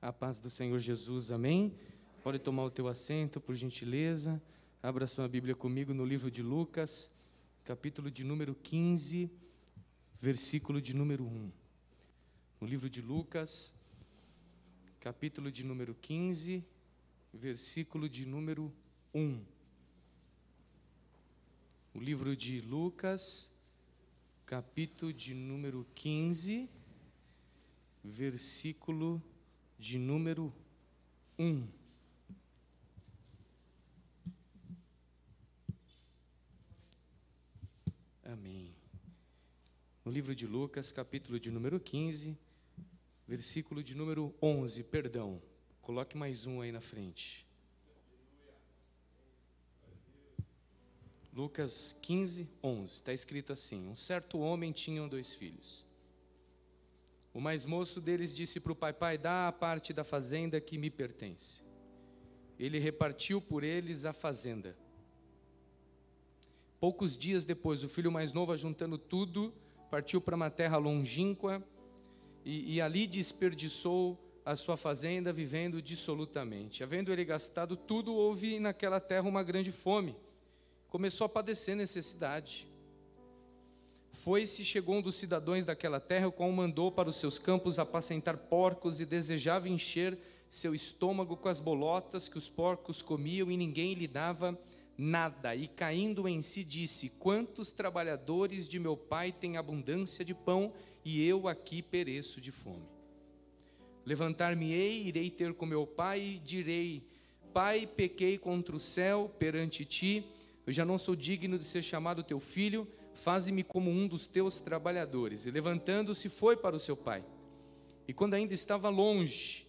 A paz do Senhor Jesus, amém? Pode tomar o teu assento, por gentileza. Abra sua Bíblia comigo no livro de Lucas, capítulo de número 15, versículo de número 1. No livro de Lucas, capítulo de número 15, versículo de número 1. O livro de Lucas, capítulo de número 15, versículo de número 1. Amém. No livro de Lucas, capítulo de número 15, versículo de número 11, perdão. Coloque mais um aí na frente. Lucas 15, 11. Está escrito assim: Um certo homem tinha dois filhos. O mais moço deles disse para o pai: Pai, dá a parte da fazenda que me pertence. Ele repartiu por eles a fazenda. Poucos dias depois, o filho mais novo, ajuntando tudo, partiu para uma terra longínqua e, e ali desperdiçou a sua fazenda, vivendo dissolutamente. Havendo ele gastado tudo, houve naquela terra uma grande fome. Começou a padecer necessidade. Foi-se, chegou um dos cidadãos daquela terra, o qual mandou para os seus campos apacentar porcos e desejava encher seu estômago com as bolotas que os porcos comiam e ninguém lhe dava nada. E caindo em si, disse: Quantos trabalhadores de meu pai têm abundância de pão e eu aqui pereço de fome? Levantar-me-ei, irei ter com meu pai e direi: Pai, pequei contra o céu perante ti, eu já não sou digno de ser chamado teu filho faze-me como um dos teus trabalhadores. E levantando-se, foi para o seu pai. E quando ainda estava longe,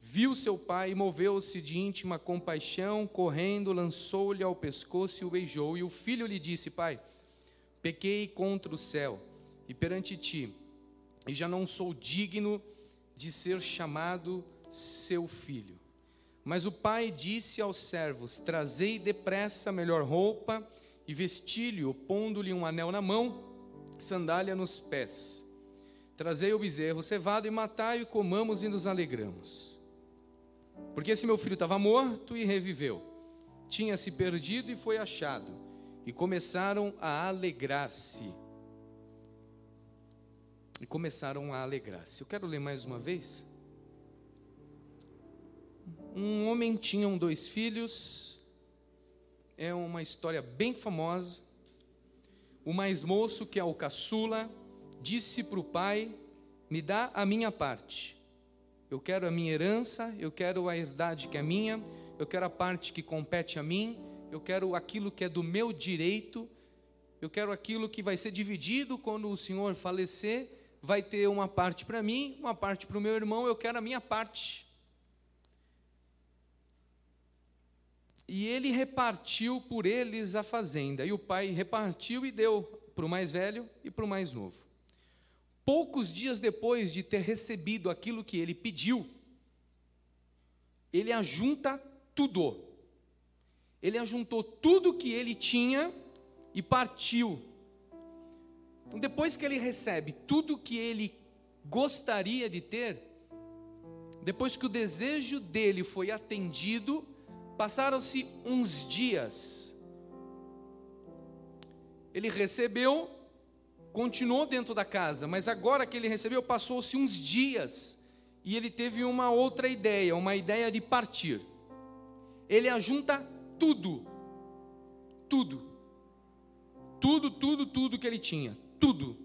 viu seu pai e moveu-se de íntima compaixão, correndo, lançou-lhe ao pescoço e o beijou. E o filho lhe disse: Pai, pequei contra o céu e perante ti, e já não sou digno de ser chamado seu filho. Mas o pai disse aos servos: Trazei depressa a melhor roupa e vestilho, pondo-lhe um anel na mão, sandália nos pés. Trazei o bezerro cevado e matai-o e comamos e nos alegramos. Porque esse meu filho estava morto e reviveu, tinha se perdido e foi achado, e começaram a alegrar-se. E começaram a alegrar-se. Eu quero ler mais uma vez. Um homem tinha dois filhos, é uma história bem famosa. O mais moço, que é o caçula, disse para o pai: Me dá a minha parte. Eu quero a minha herança, eu quero a herdade que é minha, eu quero a parte que compete a mim, eu quero aquilo que é do meu direito, eu quero aquilo que vai ser dividido quando o senhor falecer, vai ter uma parte para mim, uma parte para o meu irmão, eu quero a minha parte. E ele repartiu por eles a fazenda. E o pai repartiu e deu para o mais velho e para o mais novo. Poucos dias depois de ter recebido aquilo que ele pediu, ele ajunta tudo. Ele ajuntou tudo que ele tinha e partiu. Então, depois que ele recebe tudo que ele gostaria de ter, depois que o desejo dele foi atendido, Passaram-se uns dias. Ele recebeu, continuou dentro da casa, mas agora que ele recebeu, passou-se uns dias e ele teve uma outra ideia, uma ideia de partir. Ele ajunta tudo, tudo, tudo, tudo, tudo que ele tinha, tudo.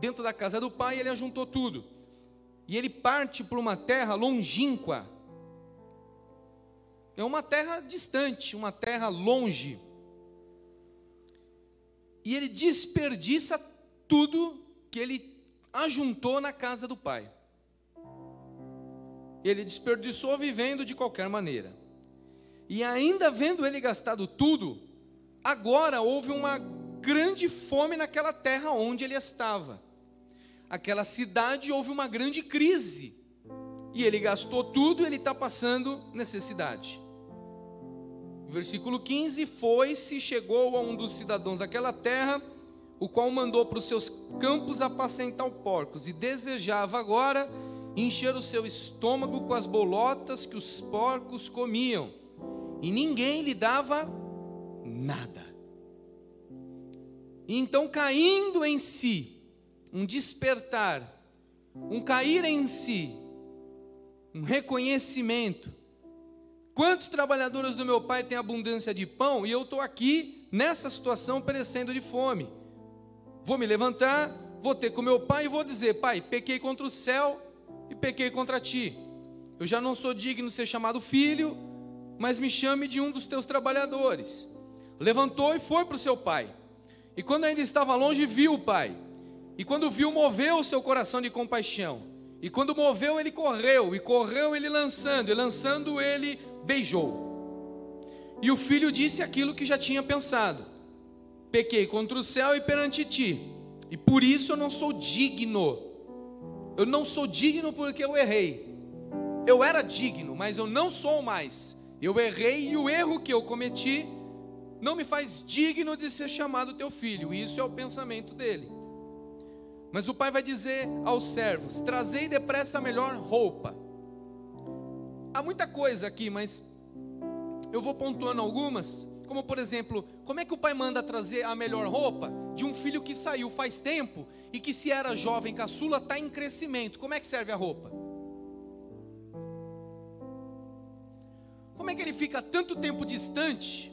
Dentro da casa do pai, ele ajuntou tudo. E ele parte para uma terra longínqua, é uma terra distante, uma terra longe. E ele desperdiça tudo que ele ajuntou na casa do pai. Ele desperdiçou vivendo de qualquer maneira. E ainda vendo ele gastado tudo, agora houve uma grande fome naquela terra onde ele estava. Aquela cidade houve uma grande crise. E ele gastou tudo, ele está passando necessidade. Versículo 15: Foi-se chegou a um dos cidadãos daquela terra, o qual mandou para os seus campos apacentar porcos, e desejava agora encher o seu estômago com as bolotas que os porcos comiam, e ninguém lhe dava nada. E então, caindo em si, um despertar, um cair em si, um reconhecimento. Quantos trabalhadores do meu pai têm abundância de pão e eu estou aqui nessa situação perecendo de fome? Vou me levantar, vou ter com meu pai e vou dizer: Pai, pequei contra o céu e pequei contra ti. Eu já não sou digno de ser chamado filho, mas me chame de um dos teus trabalhadores. Levantou e foi para o seu pai. E quando ainda estava longe, viu o pai. E quando viu, moveu o seu coração de compaixão. E quando moveu, ele correu. E correu ele lançando. E lançando, ele beijou. E o filho disse aquilo que já tinha pensado: Pequei contra o céu e perante ti. E por isso eu não sou digno. Eu não sou digno porque eu errei. Eu era digno, mas eu não sou mais. Eu errei e o erro que eu cometi não me faz digno de ser chamado teu filho. Isso é o pensamento dele. Mas o pai vai dizer aos servos: Trazei depressa a melhor roupa. Há muita coisa aqui, mas eu vou pontuando algumas. Como por exemplo, como é que o pai manda trazer a melhor roupa de um filho que saiu faz tempo e que se era jovem caçula está em crescimento? Como é que serve a roupa? Como é que ele fica tanto tempo distante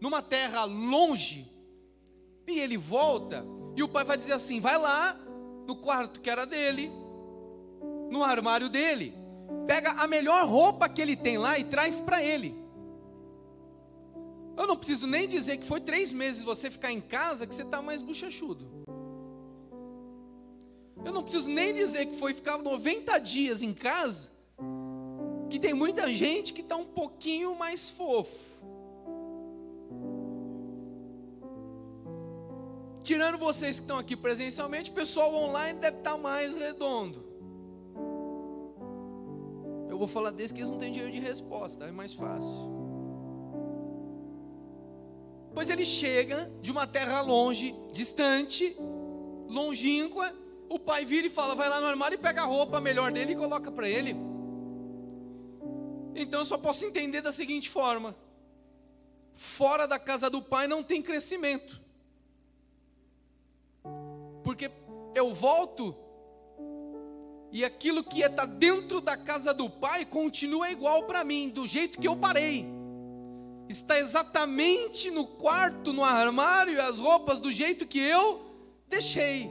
numa terra longe, e ele volta, e o pai vai dizer assim: vai lá no quarto que era dele, no armário dele, pega a melhor roupa que ele tem lá e traz para ele. Eu não preciso nem dizer que foi três meses você ficar em casa que você está mais bochechudo. Eu não preciso nem dizer que foi ficar 90 dias em casa, que tem muita gente que está um pouquinho mais fofo. Tirando vocês que estão aqui presencialmente, o pessoal online deve estar mais redondo. Eu vou falar desde que eles não têm dinheiro de resposta, é mais fácil. Pois ele chega de uma terra longe, distante, longínqua. O pai vira e fala: vai lá no armário e pega a roupa melhor dele e coloca para ele. Então eu só posso entender da seguinte forma: fora da casa do pai não tem crescimento porque eu volto e aquilo que está dentro da casa do Pai continua igual para mim, do jeito que eu parei. Está exatamente no quarto, no armário, as roupas do jeito que eu deixei.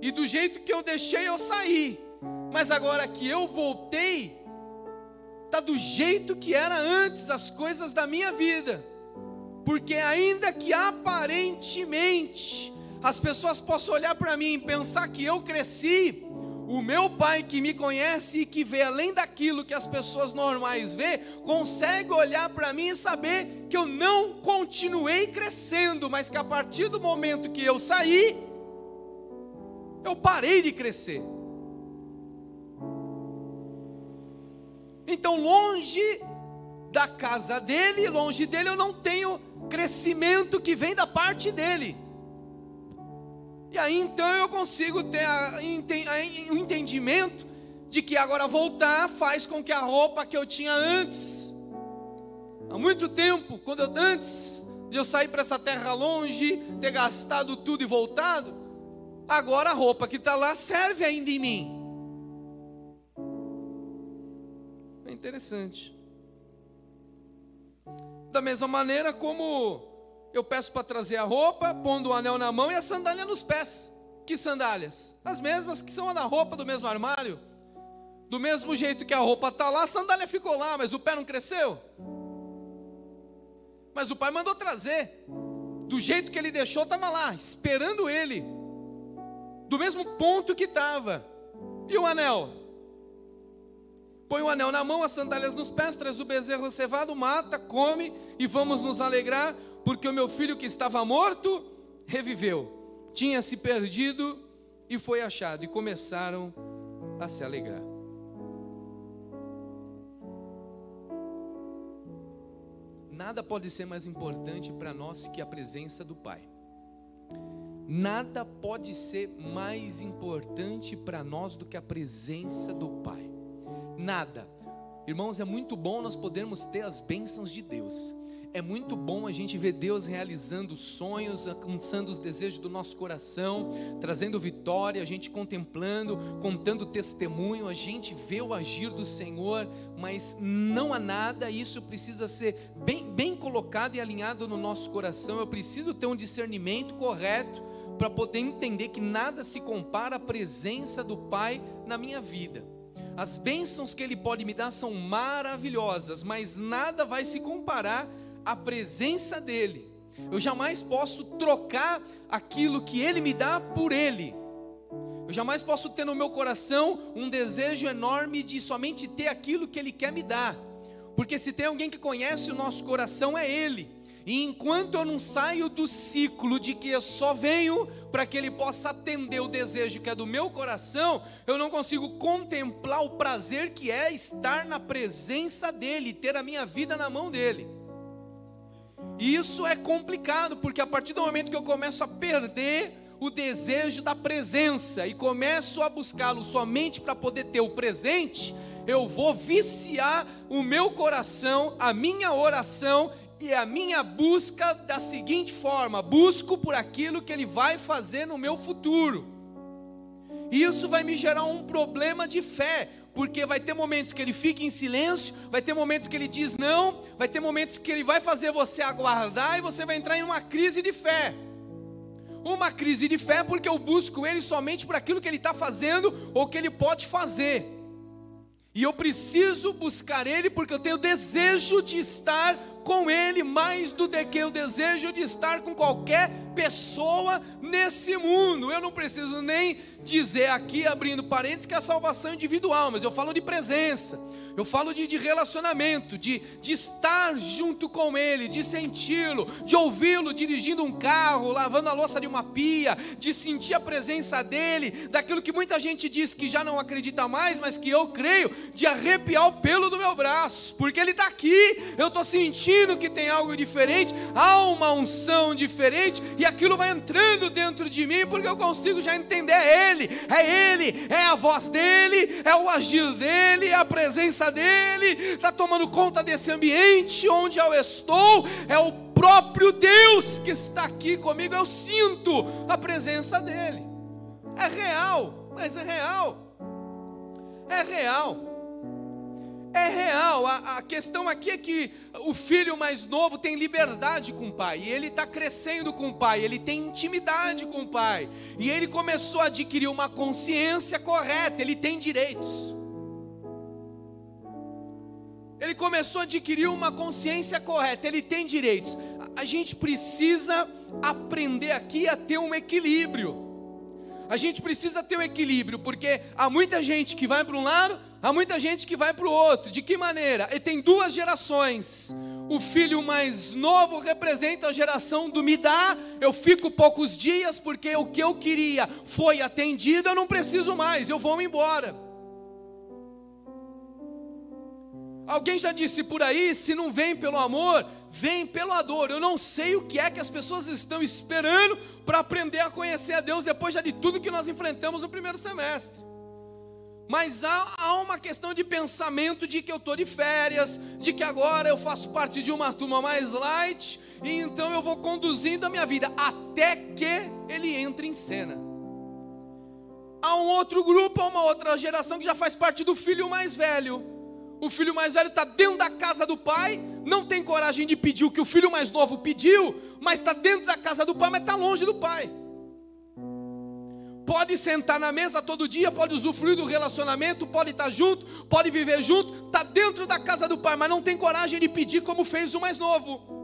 E do jeito que eu deixei, eu saí. Mas agora que eu voltei, está do jeito que era antes as coisas da minha vida. Porque ainda que aparentemente as pessoas possam olhar para mim e pensar que eu cresci, o meu pai que me conhece e que vê além daquilo que as pessoas normais vê, consegue olhar para mim e saber que eu não continuei crescendo, mas que a partir do momento que eu saí, eu parei de crescer. Então, longe da casa dele, longe dele, eu não tenho crescimento que vem da parte dele. E aí então eu consigo ter o entendimento de que agora voltar faz com que a roupa que eu tinha antes, há muito tempo, quando eu antes de eu sair para essa terra longe, ter gastado tudo e voltado, agora a roupa que está lá serve ainda em mim. É interessante. Da mesma maneira como eu peço para trazer a roupa, pondo o anel na mão e a sandália nos pés. Que sandálias? As mesmas que são a da roupa do mesmo armário. Do mesmo jeito que a roupa está lá, a sandália ficou lá, mas o pé não cresceu. Mas o pai mandou trazer. Do jeito que ele deixou, estava lá, esperando ele. Do mesmo ponto que estava. E o anel? Põe o anel na mão, as sandálias nos pés, traz o bezerro cevado, mata, come e vamos nos alegrar, porque o meu filho que estava morto reviveu, tinha se perdido e foi achado, e começaram a se alegrar. Nada pode ser mais importante para nós que a presença do Pai. Nada pode ser mais importante para nós do que a presença do Pai. Nada. Irmãos, é muito bom nós podermos ter as bênçãos de Deus. É muito bom a gente ver Deus realizando sonhos, alcançando os desejos do nosso coração, trazendo vitória, a gente contemplando, contando testemunho, a gente vê o agir do Senhor, mas não há nada, isso precisa ser bem, bem colocado e alinhado no nosso coração. Eu preciso ter um discernimento correto para poder entender que nada se compara à presença do Pai na minha vida. As bênçãos que Ele pode me dar são maravilhosas, mas nada vai se comparar a presença dEle. Eu jamais posso trocar aquilo que Ele me dá por Ele. Eu jamais posso ter no meu coração um desejo enorme de somente ter aquilo que Ele quer me dar. Porque se tem alguém que conhece o nosso coração é Ele. E enquanto eu não saio do ciclo de que eu só venho para que Ele possa atender o desejo que é do meu coração, eu não consigo contemplar o prazer que é estar na presença dEle, ter a minha vida na mão dEle. E isso é complicado, porque a partir do momento que eu começo a perder o desejo da presença e começo a buscá-lo somente para poder ter o presente, eu vou viciar o meu coração, a minha oração e a minha busca da seguinte forma: busco por aquilo que ele vai fazer no meu futuro. Isso vai me gerar um problema de fé, porque vai ter momentos que ele fica em silêncio, vai ter momentos que ele diz não, vai ter momentos que ele vai fazer você aguardar e você vai entrar em uma crise de fé. Uma crise de fé porque eu busco ele somente por aquilo que ele está fazendo ou que ele pode fazer. E eu preciso buscar ele porque eu tenho desejo de estar com Ele mais do que o desejo de estar com qualquer pessoa nesse mundo. Eu não preciso nem dizer aqui, abrindo parênteses, que é a salvação individual, mas eu falo de presença. Eu falo de, de relacionamento, de, de estar junto com Ele, de senti-lo, de ouvi-lo dirigindo um carro, lavando a louça de uma pia, de sentir a presença dEle, daquilo que muita gente diz que já não acredita mais, mas que eu creio, de arrepiar o pelo do meu braço, porque Ele está aqui, eu estou sentindo que tem algo diferente, há uma unção diferente, e aquilo vai entrando dentro de mim, porque eu consigo já entender é Ele, é Ele, é a voz dEle, é o agir dEle, é a presença dele, está tomando conta desse ambiente onde eu estou, é o próprio Deus que está aqui comigo, eu sinto a presença dele. É real, mas é real. É real. É real, a, a, questão aqui é que o filho mais novo tem liberdade com o pai, e ele está crescendo com o pai, ele tem intimidade com o pai, e ele começou a adquirir uma consciência correta, ele tem direitos. Ele começou a adquirir uma consciência correta, ele tem direitos. A gente precisa aprender aqui a ter um equilíbrio. A gente precisa ter um equilíbrio, porque há muita gente que vai para um lado, há muita gente que vai para o outro. De que maneira? E tem duas gerações. O filho mais novo representa a geração do me dá, eu fico poucos dias porque o que eu queria foi atendido, eu não preciso mais, eu vou embora. Alguém já disse por aí: se não vem pelo amor, vem pela dor. Eu não sei o que é que as pessoas estão esperando para aprender a conhecer a Deus depois já de tudo que nós enfrentamos no primeiro semestre. Mas há, há uma questão de pensamento de que eu estou de férias, de que agora eu faço parte de uma turma mais light, e então eu vou conduzindo a minha vida até que ele entre em cena. Há um outro grupo, uma outra geração que já faz parte do filho mais velho o filho mais velho está dentro da casa do pai, não tem coragem de pedir o que o filho mais novo pediu, mas está dentro da casa do pai, mas está longe do pai. Pode sentar na mesa todo dia, pode usufruir do relacionamento, pode estar tá junto, pode viver junto, está dentro da casa do pai, mas não tem coragem de pedir como fez o mais novo.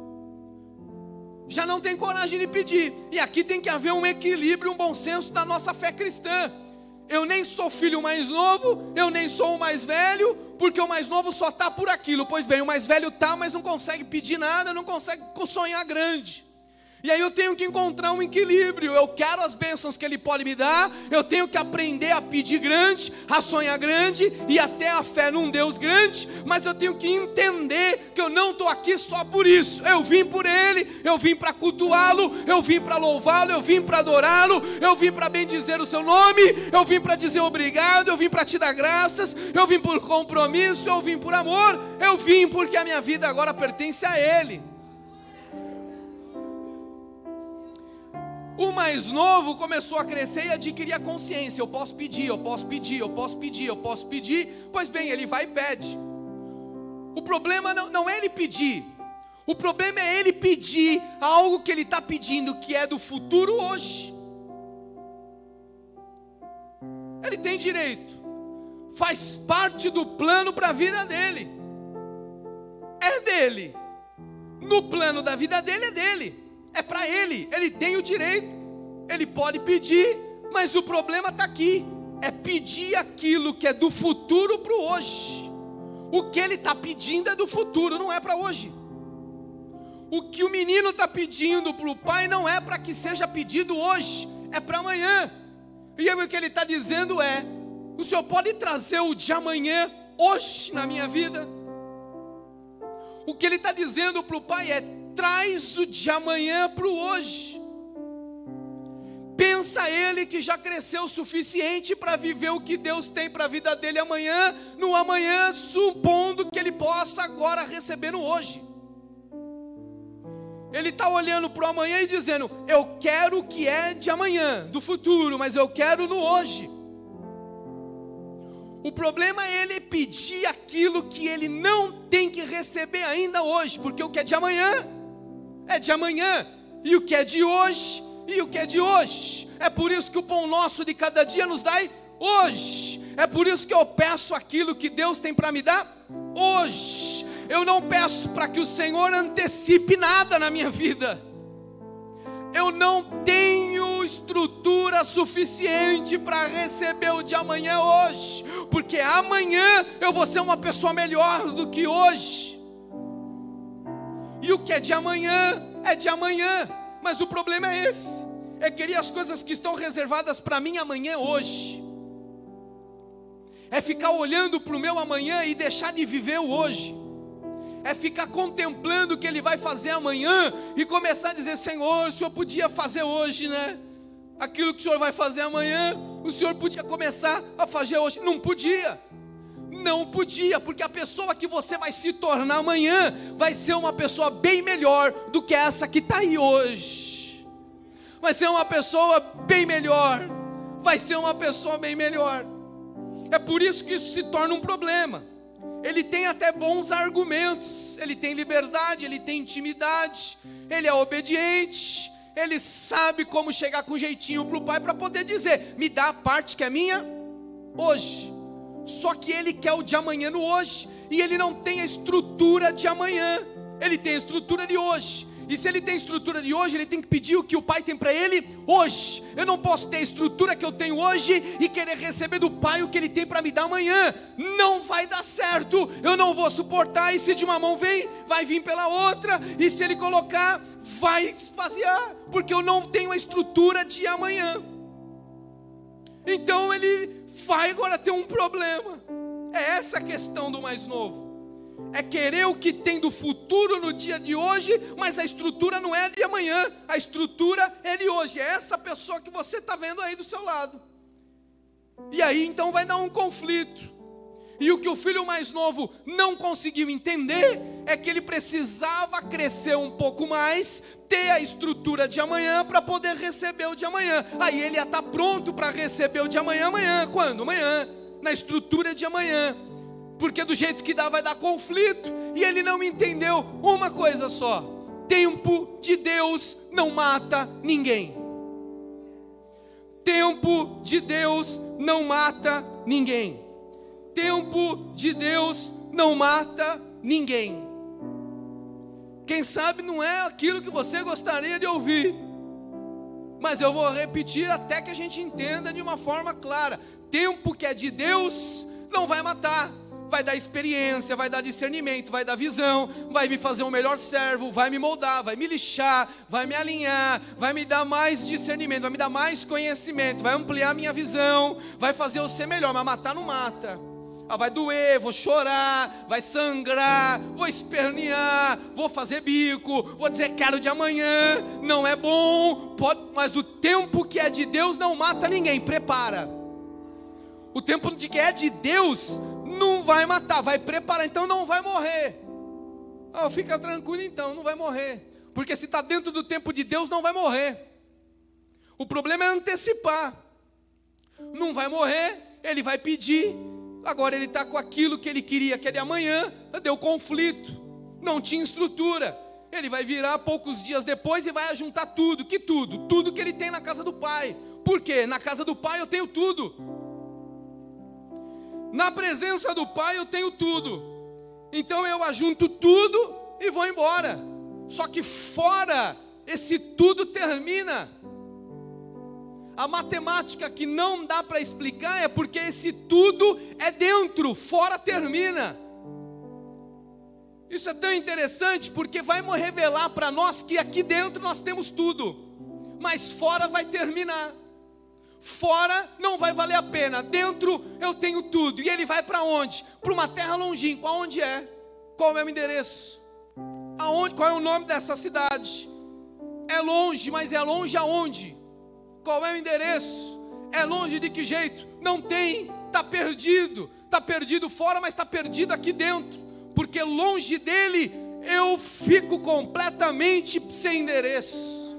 Já não tem coragem de pedir. E aqui tem que haver um equilíbrio, um bom senso da nossa fé cristã. Eu nem sou filho mais novo, eu nem sou o mais velho, porque o mais novo só está por aquilo. Pois bem, o mais velho está, mas não consegue pedir nada, não consegue sonhar grande. E aí eu tenho que encontrar um equilíbrio. Eu quero as bênçãos que Ele pode me dar. Eu tenho que aprender a pedir grande, a sonhar grande e até a fé num Deus grande. Mas eu tenho que entender que eu não estou aqui só por isso. Eu vim por Ele, eu vim para cultuá-lo, eu vim para louvá-lo, eu vim para adorá-lo, eu vim para bendizer o Seu nome, eu vim para dizer obrigado, eu vim para te dar graças, eu vim por compromisso, eu vim por amor, eu vim porque a minha vida agora pertence a Ele. O mais novo começou a crescer e adquirir a consciência. Eu posso pedir, eu posso pedir, eu posso pedir, eu posso pedir. Pois bem, ele vai e pede. O problema não, não é ele pedir. O problema é ele pedir algo que ele está pedindo, que é do futuro hoje. Ele tem direito. Faz parte do plano para a vida dele. É dele. No plano da vida dele é dele é para ele, ele tem o direito, ele pode pedir, mas o problema está aqui: é pedir aquilo que é do futuro para o hoje. O que ele está pedindo é do futuro, não é para hoje. O que o menino está pedindo para o pai não é para que seja pedido hoje, é para amanhã. E o que ele está dizendo é: o senhor pode trazer o de amanhã hoje na minha vida? O que ele está dizendo para o pai é: traz o de amanhã para o hoje. Pensa ele que já cresceu o suficiente para viver o que Deus tem para a vida dele amanhã, no amanhã, supondo que ele possa agora receber no hoje. Ele está olhando para o amanhã e dizendo: Eu quero o que é de amanhã, do futuro, mas eu quero no hoje. O problema é ele pedir aquilo que ele não tem que receber ainda hoje, porque o que é de amanhã é de amanhã, e o que é de hoje, e o que é de hoje. É por isso que o pão nosso de cada dia nos dá hoje. É por isso que eu peço aquilo que Deus tem para me dar hoje. Eu não peço para que o Senhor antecipe nada na minha vida. Eu não tenho estrutura suficiente para receber o de amanhã hoje, porque amanhã eu vou ser uma pessoa melhor do que hoje. E o que é de amanhã é de amanhã. Mas o problema é esse: é querer as coisas que estão reservadas para mim amanhã hoje. É ficar olhando para o meu amanhã e deixar de viver o hoje. É ficar contemplando o que ele vai fazer amanhã e começar a dizer: Senhor, o Senhor podia fazer hoje, né? Aquilo que o Senhor vai fazer amanhã, o Senhor podia começar a fazer hoje. Não podia. Não podia, porque a pessoa que você vai se tornar amanhã vai ser uma pessoa bem melhor do que essa que está aí hoje. Vai ser uma pessoa bem melhor. Vai ser uma pessoa bem melhor. É por isso que isso se torna um problema. Ele tem até bons argumentos, ele tem liberdade, ele tem intimidade, ele é obediente, ele sabe como chegar com jeitinho para o pai para poder dizer: me dá a parte que é minha hoje. Só que ele quer o de amanhã no hoje, e ele não tem a estrutura de amanhã, ele tem a estrutura de hoje. E se ele tem estrutura de hoje, ele tem que pedir o que o pai tem para ele hoje. Eu não posso ter a estrutura que eu tenho hoje e querer receber do pai o que ele tem para me dar amanhã. Não vai dar certo. Eu não vou suportar. E se de uma mão vem, vai vir pela outra. E se ele colocar, vai esvaziar. Porque eu não tenho a estrutura de amanhã. Então ele vai agora ter um problema. É essa a questão do mais novo. É querer o que tem do futuro no dia de hoje, mas a estrutura não é de amanhã, a estrutura é de hoje. É essa pessoa que você está vendo aí do seu lado. E aí então vai dar um conflito. E o que o filho mais novo não conseguiu entender é que ele precisava crescer um pouco mais, ter a estrutura de amanhã para poder receber o de amanhã. Aí ele ia estar tá pronto para receber o de amanhã, amanhã. Quando? Amanhã. Na estrutura de amanhã. Porque do jeito que dá vai dar conflito. E ele não entendeu uma coisa só: tempo de Deus não mata ninguém. Tempo de Deus não mata ninguém tempo de Deus não mata ninguém. Quem sabe não é aquilo que você gostaria de ouvir, mas eu vou repetir até que a gente entenda de uma forma clara: tempo que é de Deus não vai matar, vai dar experiência, vai dar discernimento, vai dar visão, vai me fazer um melhor servo, vai me moldar, vai me lixar, vai me alinhar, vai me dar mais discernimento, vai me dar mais conhecimento, vai ampliar minha visão, vai fazer eu ser melhor, mas matar não mata. Ah, vai doer, vou chorar, vai sangrar, vou espernear, vou fazer bico, vou dizer quero de amanhã, não é bom, pode, mas o tempo que é de Deus não mata ninguém, prepara. O tempo de que é de Deus não vai matar, vai preparar, então não vai morrer. Oh, fica tranquilo então, não vai morrer. Porque se está dentro do tempo de Deus, não vai morrer. O problema é antecipar. Não vai morrer, ele vai pedir. Agora ele está com aquilo que ele queria, que é de amanhã, deu conflito, não tinha estrutura. Ele vai virar poucos dias depois e vai ajuntar tudo. Que tudo? Tudo que ele tem na casa do pai. Por quê? Na casa do pai eu tenho tudo. Na presença do Pai eu tenho tudo. Então eu ajunto tudo e vou embora. Só que fora esse tudo termina. A matemática que não dá para explicar é porque esse tudo é dentro, fora termina. Isso é tão interessante porque vai revelar para nós que aqui dentro nós temos tudo, mas fora vai terminar. Fora não vai valer a pena, dentro eu tenho tudo. E ele vai para onde? Para uma terra longínqua. Aonde é? Qual é o meu endereço? Aonde? Qual é o nome dessa cidade? É longe, mas é longe aonde? Qual é o endereço? É longe de que jeito? Não tem, está perdido. Está perdido fora, mas está perdido aqui dentro. Porque longe dele eu fico completamente sem endereço.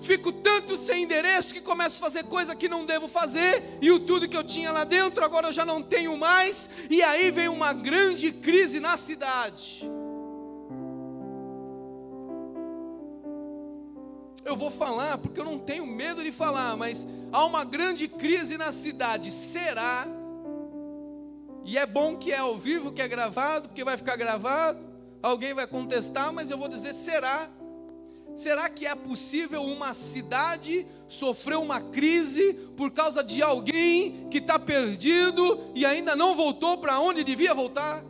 Fico tanto sem endereço que começo a fazer coisa que não devo fazer, e o tudo que eu tinha lá dentro agora eu já não tenho mais, e aí vem uma grande crise na cidade. Eu vou falar porque eu não tenho medo de falar, mas há uma grande crise na cidade. Será? E é bom que é ao vivo, que é gravado, porque vai ficar gravado. Alguém vai contestar, mas eu vou dizer: será? Será que é possível uma cidade sofrer uma crise por causa de alguém que está perdido e ainda não voltou para onde devia voltar?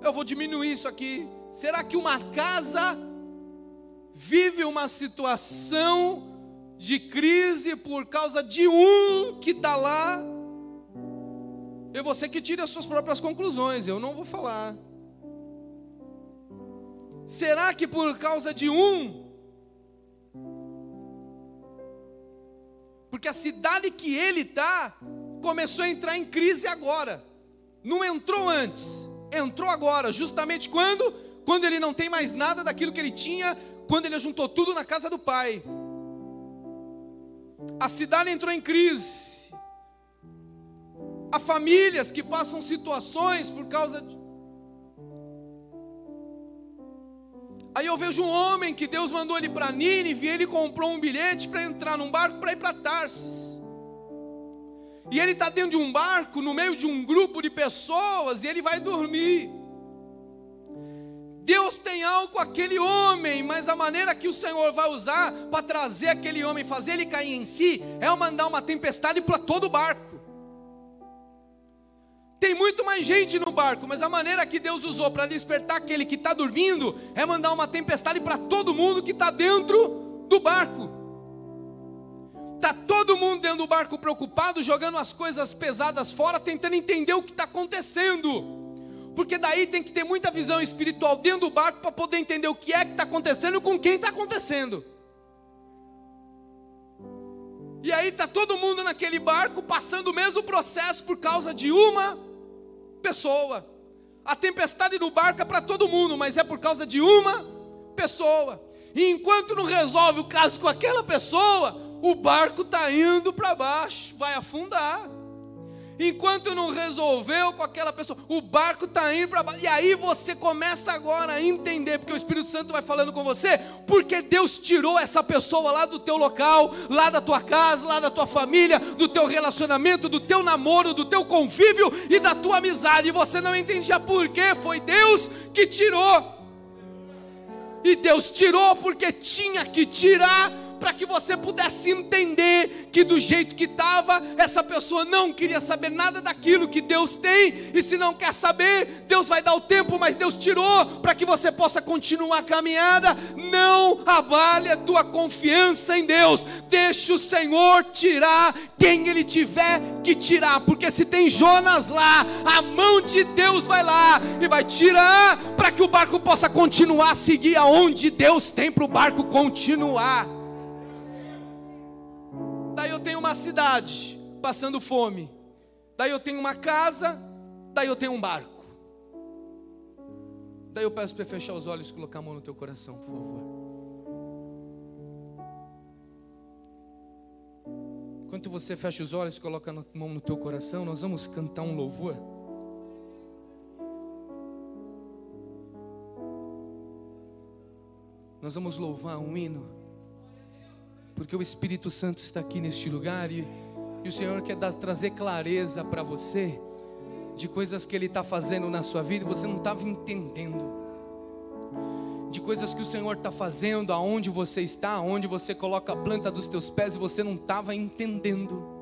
Eu vou diminuir isso aqui. Será que uma casa vive uma situação de crise por causa de um que está lá? É você que tire as suas próprias conclusões, eu não vou falar. Será que por causa de um? Porque a cidade que ele está começou a entrar em crise agora. Não entrou antes, entrou agora, justamente quando? Quando ele não tem mais nada daquilo que ele tinha, quando ele juntou tudo na casa do pai. A cidade entrou em crise. Há famílias que passam situações por causa de Aí eu vejo um homem que Deus mandou ele para Nínive e ele comprou um bilhete para entrar num barco para ir para Tarsis. E ele está dentro de um barco, no meio de um grupo de pessoas, e ele vai dormir. Deus tem algo com aquele homem, mas a maneira que o Senhor vai usar para trazer aquele homem, fazer ele cair em si, é mandar uma tempestade para todo o barco. Tem muito mais gente no barco, mas a maneira que Deus usou para despertar aquele que está dormindo é mandar uma tempestade para todo mundo que está dentro do barco. Está todo mundo dentro do barco preocupado, jogando as coisas pesadas fora, tentando entender o que está acontecendo. Porque daí tem que ter muita visão espiritual dentro do barco para poder entender o que é que está acontecendo com quem está acontecendo. E aí está todo mundo naquele barco passando o mesmo processo por causa de uma pessoa. A tempestade no barco é para todo mundo, mas é por causa de uma pessoa. E enquanto não resolve o caso com aquela pessoa, o barco está indo para baixo, vai afundar. Enquanto não resolveu com aquela pessoa, o barco está indo para. E aí você começa agora a entender, porque o Espírito Santo vai falando com você, porque Deus tirou essa pessoa lá do teu local, lá da tua casa, lá da tua família, do teu relacionamento, do teu namoro, do teu convívio e da tua amizade. E você não entendia por quê, foi Deus que tirou. E Deus tirou porque tinha que tirar para que você pudesse entender que do jeito que estava, essa pessoa não queria saber nada daquilo que Deus tem, e se não quer saber, Deus vai dar o tempo, mas Deus tirou para que você possa continuar a caminhada. Não avale a tua confiança em Deus, deixa o Senhor tirar quem Ele tiver que tirar, porque se tem Jonas lá, a mão de Deus vai lá e vai tirar para que o barco possa continuar a seguir aonde Deus tem para o barco continuar. Tenho uma cidade passando fome, daí eu tenho uma casa, daí eu tenho um barco. Daí eu peço para fechar os olhos e colocar a mão no teu coração, por favor. Enquanto você fecha os olhos e coloca a mão no teu coração, nós vamos cantar um louvor. Nós vamos louvar um hino, porque o Espírito Santo está aqui neste lugar e, e o Senhor quer dar, trazer clareza para você de coisas que Ele está fazendo na sua vida e você não estava entendendo, de coisas que o Senhor está fazendo, aonde você está, aonde você coloca a planta dos teus pés e você não estava entendendo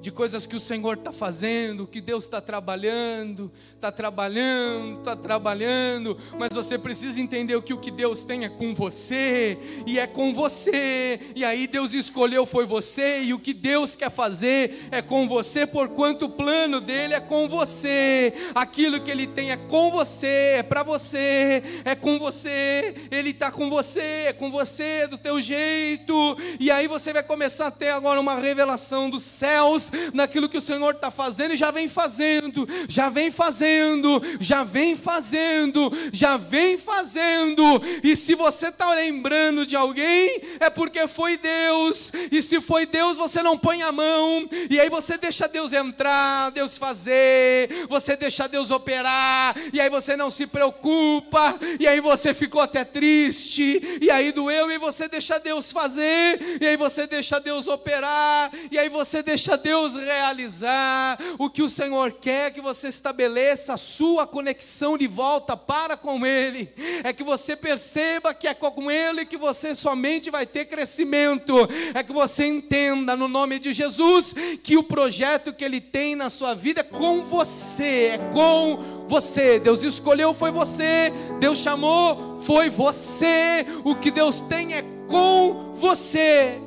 de coisas que o Senhor está fazendo, que Deus está trabalhando, está trabalhando, está trabalhando, mas você precisa entender que o que Deus tem é com você, e é com você, e aí Deus escolheu foi você, e o que Deus quer fazer é com você, porquanto o plano dele é com você, aquilo que ele tem é com você, é para você, é com você, ele está com você, é com você, do teu jeito, e aí você vai começar a ter agora uma revelação dos céus naquilo que o Senhor está fazendo e já vem fazendo, já vem fazendo, já vem fazendo, já vem fazendo. E se você está lembrando de alguém, é porque foi Deus. E se foi Deus, você não põe a mão. E aí você deixa Deus entrar, Deus fazer, você deixa Deus operar. E aí você não se preocupa. E aí você ficou até triste. E aí doeu. E você deixa Deus fazer. E aí você deixa Deus operar. E aí você deixa Deus Deus realizar, o que o Senhor quer que você estabeleça a sua conexão de volta para com Ele, é que você perceba que é com Ele que você somente vai ter crescimento, é que você entenda no nome de Jesus que o projeto que Ele tem na sua vida é com você, é com você. Deus escolheu foi você, Deus chamou foi você. O que Deus tem é com você.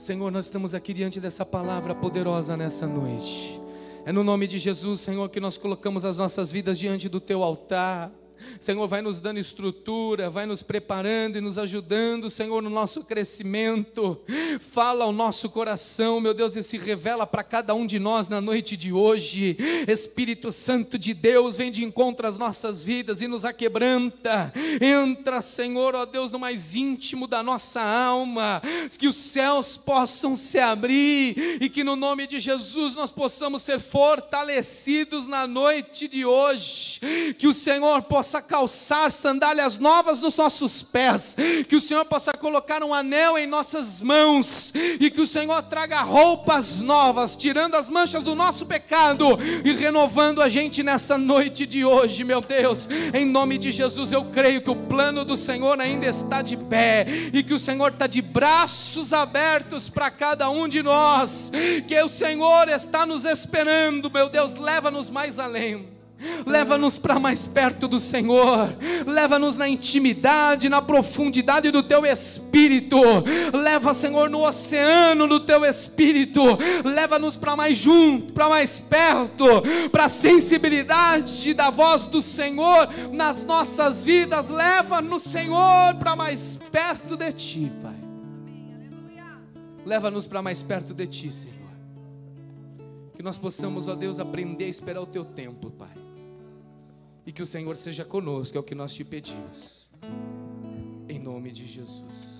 Senhor, nós estamos aqui diante dessa palavra poderosa nessa noite. É no nome de Jesus, Senhor, que nós colocamos as nossas vidas diante do teu altar. Senhor, vai nos dando estrutura, vai nos preparando e nos ajudando, Senhor, no nosso crescimento. Fala ao nosso coração, meu Deus, e se revela para cada um de nós na noite de hoje. Espírito Santo de Deus, vem de encontro às nossas vidas e nos aquebranta. Entra, Senhor, ó Deus, no mais íntimo da nossa alma, que os céus possam se abrir e que no nome de Jesus nós possamos ser fortalecidos na noite de hoje. Que o Senhor possa possa calçar sandálias novas nos nossos pés, que o Senhor possa colocar um anel em nossas mãos e que o Senhor traga roupas novas, tirando as manchas do nosso pecado e renovando a gente nessa noite de hoje, meu Deus. Em nome de Jesus, eu creio que o plano do Senhor ainda está de pé e que o Senhor está de braços abertos para cada um de nós, que o Senhor está nos esperando, meu Deus, leva-nos mais além. Leva-nos para mais perto do Senhor, leva-nos na intimidade, na profundidade do teu espírito, leva, Senhor, no oceano do teu espírito, leva-nos para mais junto, para mais perto, para a sensibilidade da voz do Senhor nas nossas vidas, leva-nos, Senhor, para mais perto de ti, Pai. Leva-nos para mais perto de ti, Senhor. Que nós possamos, ó Deus, aprender a esperar o teu tempo, Pai e que o Senhor seja conosco, é o que nós te pedimos. Em nome de Jesus.